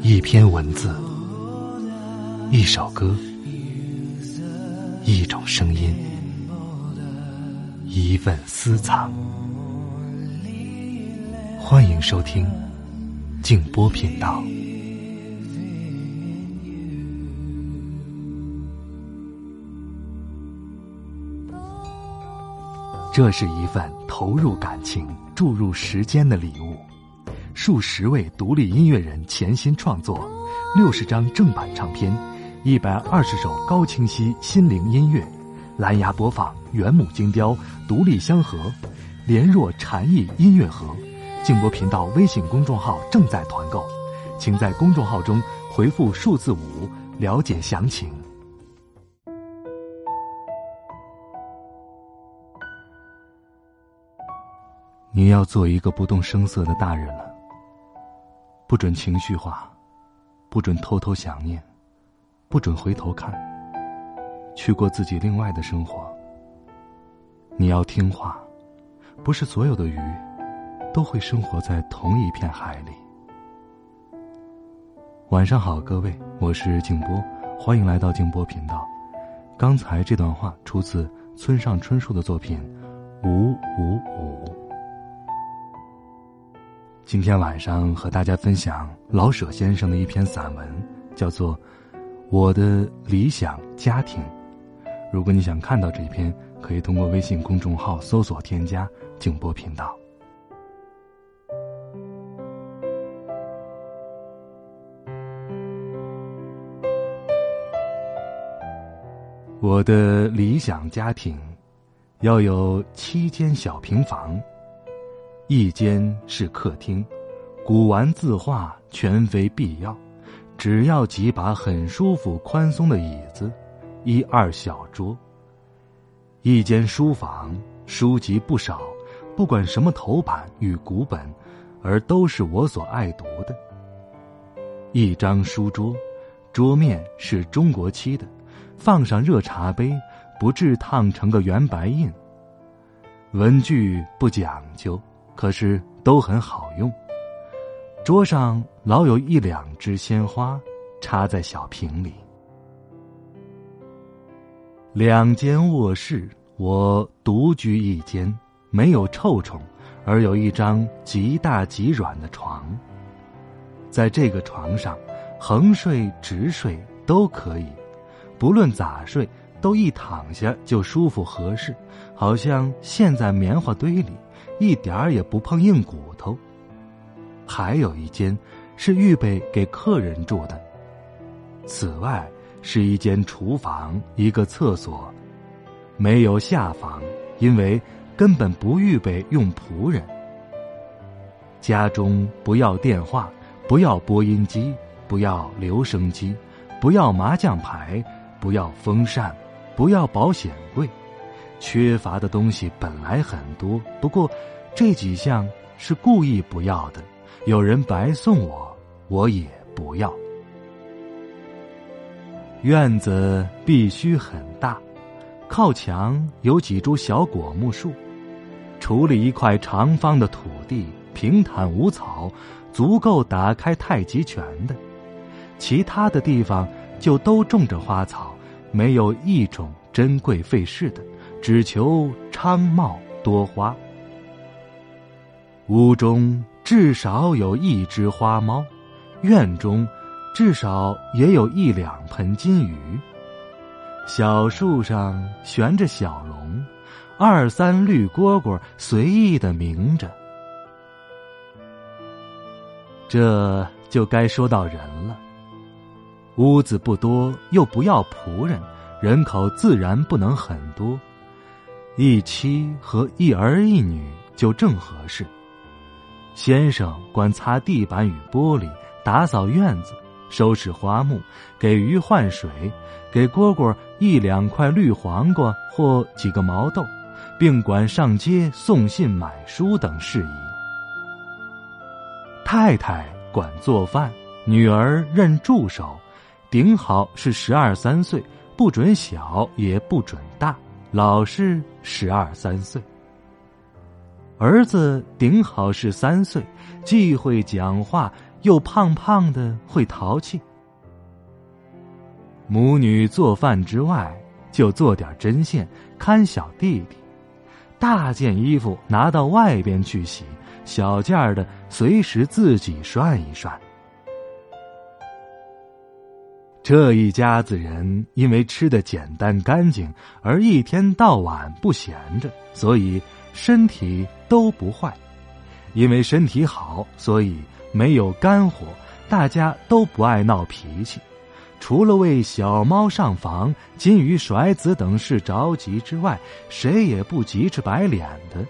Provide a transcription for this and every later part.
一篇文字，一首歌，一种声音，一份私藏。欢迎收听静波频道。这是一份投入感情、注入时间的礼物。数十位独立音乐人潜心创作，六十张正版唱片，一百二十首高清晰心灵音乐，蓝牙播放，原木精雕，独立相合，联若禅意音乐盒。静波频道微信公众号正在团购，请在公众号中回复数字五了解详情。你要做一个不动声色的大人了，不准情绪化，不准偷偷想念，不准回头看，去过自己另外的生活。你要听话，不是所有的鱼都会生活在同一片海里。晚上好，各位，我是静波，欢迎来到静波频道。刚才这段话出自村上春树的作品《五五五》。今天晚上和大家分享老舍先生的一篇散文，叫做《我的理想家庭》。如果你想看到这一篇，可以通过微信公众号搜索添加“静波频道”。我的理想家庭，要有七间小平房。一间是客厅，古玩字画全非必要，只要几把很舒服、宽松的椅子，一二小桌。一间书房，书籍不少，不管什么头版与古本，而都是我所爱读的。一张书桌，桌面是中国漆的，放上热茶杯，不至烫成个圆白印。文具不讲究。可是都很好用。桌上老有一两枝鲜花，插在小瓶里。两间卧室，我独居一间，没有臭虫，而有一张极大极软的床。在这个床上，横睡直睡都可以，不论咋睡，都一躺下就舒服合适，好像陷在棉花堆里。一点儿也不碰硬骨头。还有一间是预备给客人住的，此外是一间厨房，一个厕所，没有下房，因为根本不预备用仆人。家中不要电话，不要播音机，不要留声机，不要麻将牌，不要风扇，不要保险柜。缺乏的东西本来很多，不过这几项是故意不要的。有人白送我，我也不要。院子必须很大，靠墙有几株小果木树，处理一块长方的土地，平坦无草，足够打开太极拳的。其他的地方就都种着花草，没有一种珍贵费事的。只求昌茂多花，屋中至少有一只花猫，院中至少也有一两盆金鱼。小树上悬着小龙，二三绿蝈蝈随意的鸣着。这就该说到人了。屋子不多，又不要仆人，人口自然不能很多。一妻和一儿一女就正合适。先生管擦地板与玻璃，打扫院子，收拾花木，给鱼换水，给蝈蝈一两块绿黄瓜或几个毛豆，并管上街送信、买书等事宜。太太管做饭，女儿任助手，顶好是十二三岁，不准小，也不准大。老是十二三岁，儿子顶好是三岁，既会讲话又胖胖的，会淘气。母女做饭之外，就做点针线，看小弟弟。大件衣服拿到外边去洗，小件的随时自己涮一涮。这一家子人因为吃的简单干净，而一天到晚不闲着，所以身体都不坏。因为身体好，所以没有肝火，大家都不爱闹脾气。除了为小猫上房、金鱼甩子等事着急之外，谁也不急赤白脸的。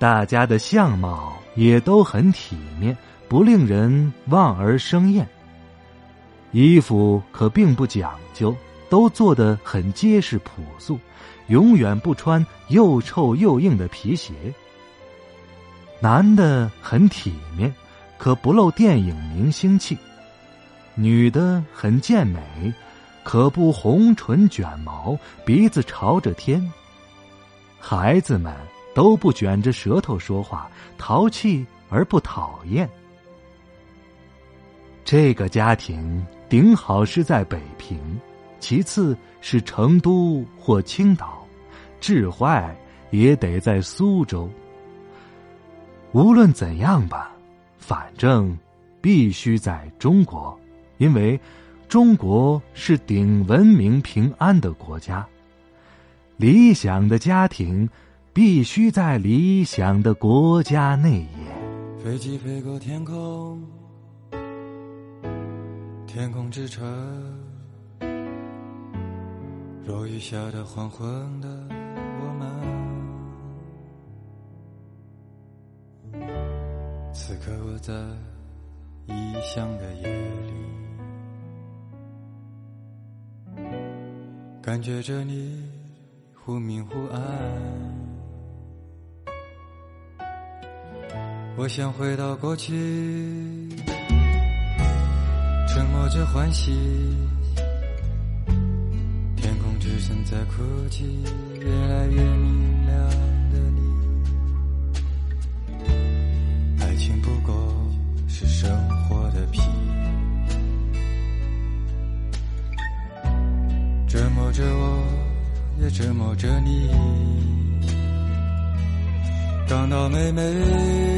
大家的相貌也都很体面。不令人望而生厌。衣服可并不讲究，都做得很结实朴素，永远不穿又臭又硬的皮鞋。男的很体面，可不露电影明星气；女的很健美，可不红唇卷毛，鼻子朝着天。孩子们都不卷着舌头说话，淘气而不讨厌。这个家庭顶好是在北平，其次是成都或青岛，至坏也得在苏州。无论怎样吧，反正必须在中国，因为中国是顶文明平安的国家。理想的家庭必须在理想的国家内也。飞机飞过天空。天空之城，落雨下的黄昏的我们，此刻我在异乡的夜里，感觉着你忽明忽暗，我想回到过去。沉默着欢喜，天空之城在哭泣，越来越明亮的你，爱情不过是生活的皮，折磨着我，也折磨着你，港岛妹妹。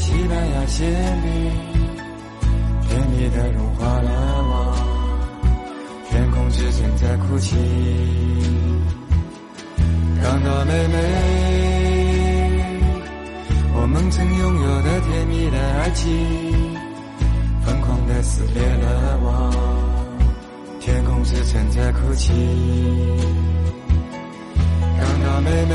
西班牙馅饼，甜蜜的融化了我。天空之城在哭泣，看到妹妹，我们曾拥有的甜蜜的爱情，疯狂的撕裂了我。天空之城在哭泣。看到妹妹，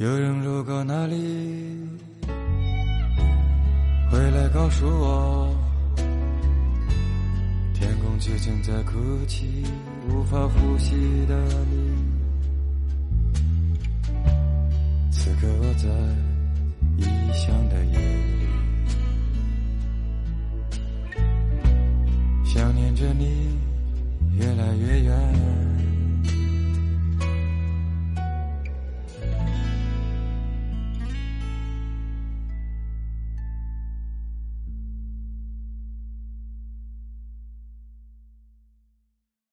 有人路过那里，回来告诉我，天空之城在哭泣，无法呼吸的你，此刻我在异乡的夜里，想念着你越来越远。